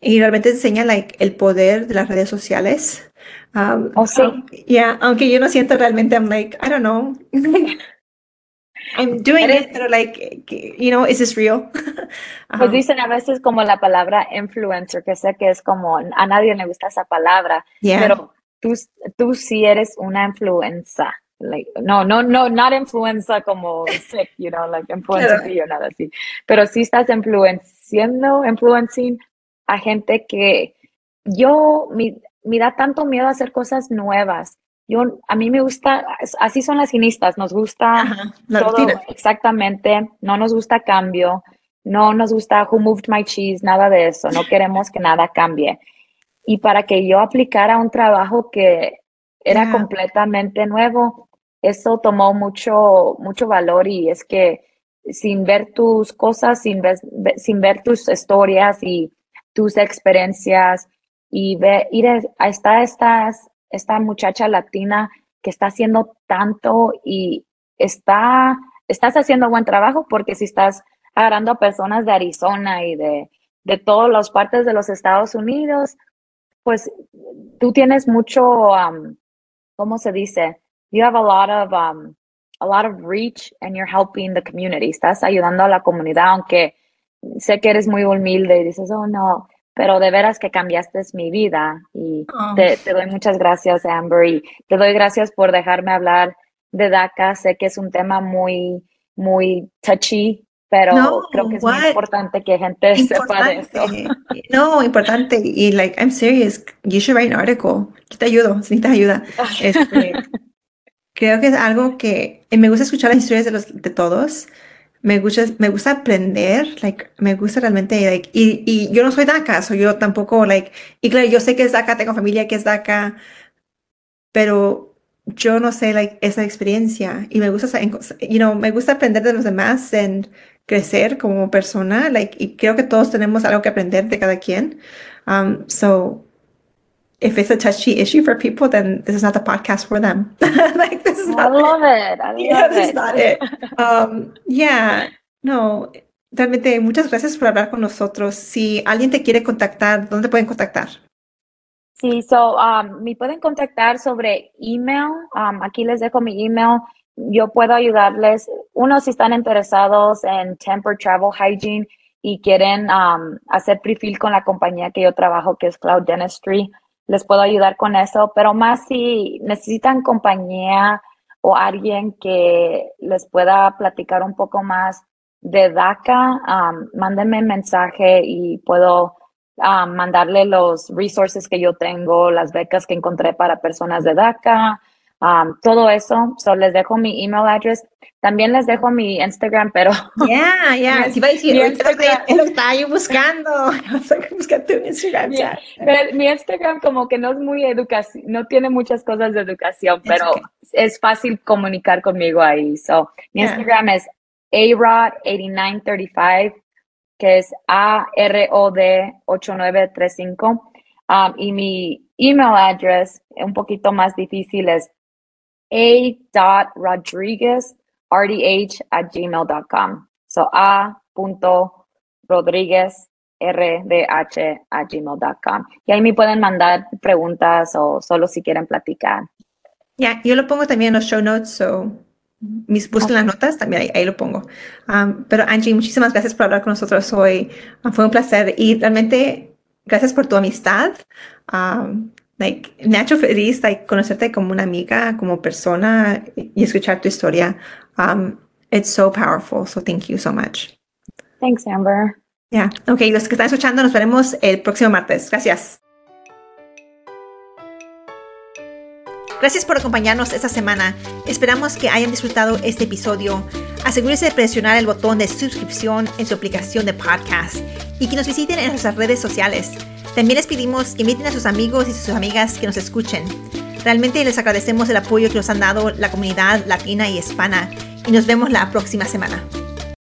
y realmente enseña like, el poder de las redes sociales. Um, oh, sí. um, yeah, aunque yo no siento realmente, I'm like, I don't know. I'm doing Eres- it, pero like, you know, is this real? Pues dicen a veces como la palabra influencer, que sé que es como a nadie le gusta esa palabra, yeah. pero tú, tú sí eres una influenza. Like, no, no, no, not influenza como sick, you know, like influenza Claro. o nada así. Pero sí estás influenciando, influencing a gente que yo, me, me da tanto miedo hacer cosas nuevas. Yo, a mí me gusta, así son las guinistas, nos gusta Ajá, la todo, rutina. exactamente, no nos gusta cambio, no nos gusta who moved my cheese, nada de eso, no queremos que nada cambie. Y para que yo aplicara un trabajo que era Yeah. completamente nuevo, eso tomó mucho, mucho valor y es que sin ver tus cosas, sin ver, ve- sin ver tus historias y tus experiencias y ver, ir a, a esta, estas, esta muchacha latina que está haciendo tanto y está, estás haciendo buen trabajo porque si estás agarrando a personas de Arizona y de, de todas las partes de los Estados Unidos, pues tú tienes mucho, um, ¿cómo se dice? You have a lot of, um, a lot of reach and you're helping the community. Estás ayudando a la comunidad, aunque sé que eres muy humilde y dices, oh no, pero de veras que cambiaste mi vida y Oh. te, te doy muchas gracias, Amber, y te doy gracias por dejarme hablar de DACA. Sé que es un tema muy, muy touchy, pero No, creo que es what? muy importante que gente sepa de eso. Importante. No, importante. Y like, I'm serious. You should write an article. Yo te ayudo, si necesitas ayuda. Este, creo que es algo que me gusta escuchar las historias de los de todos. Me gusta, me gusta aprender, like, me gusta realmente, like, y, y yo no soy DACA, so yo tampoco, like, y claro, yo sé que es DACA, tengo familia que es DACA, pero yo no sé, like, esa experiencia, y me gusta, you know, me gusta aprender de los demás, en crecer como persona, like, y creo que todos tenemos algo que aprender de cada quien. Um, so, if it's a touchy issue for people, then this is not the podcast for them. Like, this is I not love it. I Yeah, love that's it. not it. Um, yeah, no, realmente muchas gracias por hablar con nosotros. Si alguien te quiere contactar, ¿dónde pueden contactar? Sí, so, um, me pueden contactar sobre email. Um, aquí les dejo mi email. Yo puedo ayudarles. Uno, si están interesados en Temper Travel Hygiene y quieren um, hacer perfil con la compañía que yo trabajo, que es Cloud Dentistry, les puedo ayudar con eso. Pero más si necesitan compañía o alguien que les pueda platicar un poco más de DACA, um, mándenme mensaje y puedo a mandarle los resources que yo tengo, las becas que encontré para personas de DACA, um, todo eso. So les dejo mi email address. También les dejo mi Instagram, pero Yeah, yeah. Te iba a decir, mi Instagram. lo estaba yo buscando. Tu Instagram. Mi- Instagram como que no es muy educación, no tiene muchas cosas de educación, It's pero okay. es fácil comunicar conmigo ahí. So, mi Yeah. Instagram es arod8935, que es A-R-O-D 8935. Um, y mi email address, un poquito más difícil, es a.rodriguez, rdh at gmail.com. So, a.rodriguez rdh.gmail.com. Y ahí me pueden mandar preguntas o solo si quieren platicar. Ya, yo lo pongo también en los show notes, so mis, busquen las notas, también ahí, lo pongo. Um, pero Angie, muchísimas gracias por hablar con nosotros hoy. Um, fue un placer y realmente gracias por tu amistad. Um, like, hecho feliz like, conocerte como una amiga, como persona y escuchar tu historia. Um, it's so powerful, so thank you so much. Thanks, Amber. Yeah. ok, los que están escuchando, nos veremos el próximo martes. Gracias. Gracias por acompañarnos esta semana. Esperamos que hayan disfrutado este episodio. Asegúrese de presionar el botón de suscripción en su aplicación de podcast y que nos visiten en nuestras redes sociales. También les pedimos que inviten a sus amigos y sus amigas que nos escuchen. Realmente les agradecemos el apoyo que nos han dado la comunidad latina y hispana y nos vemos la próxima semana.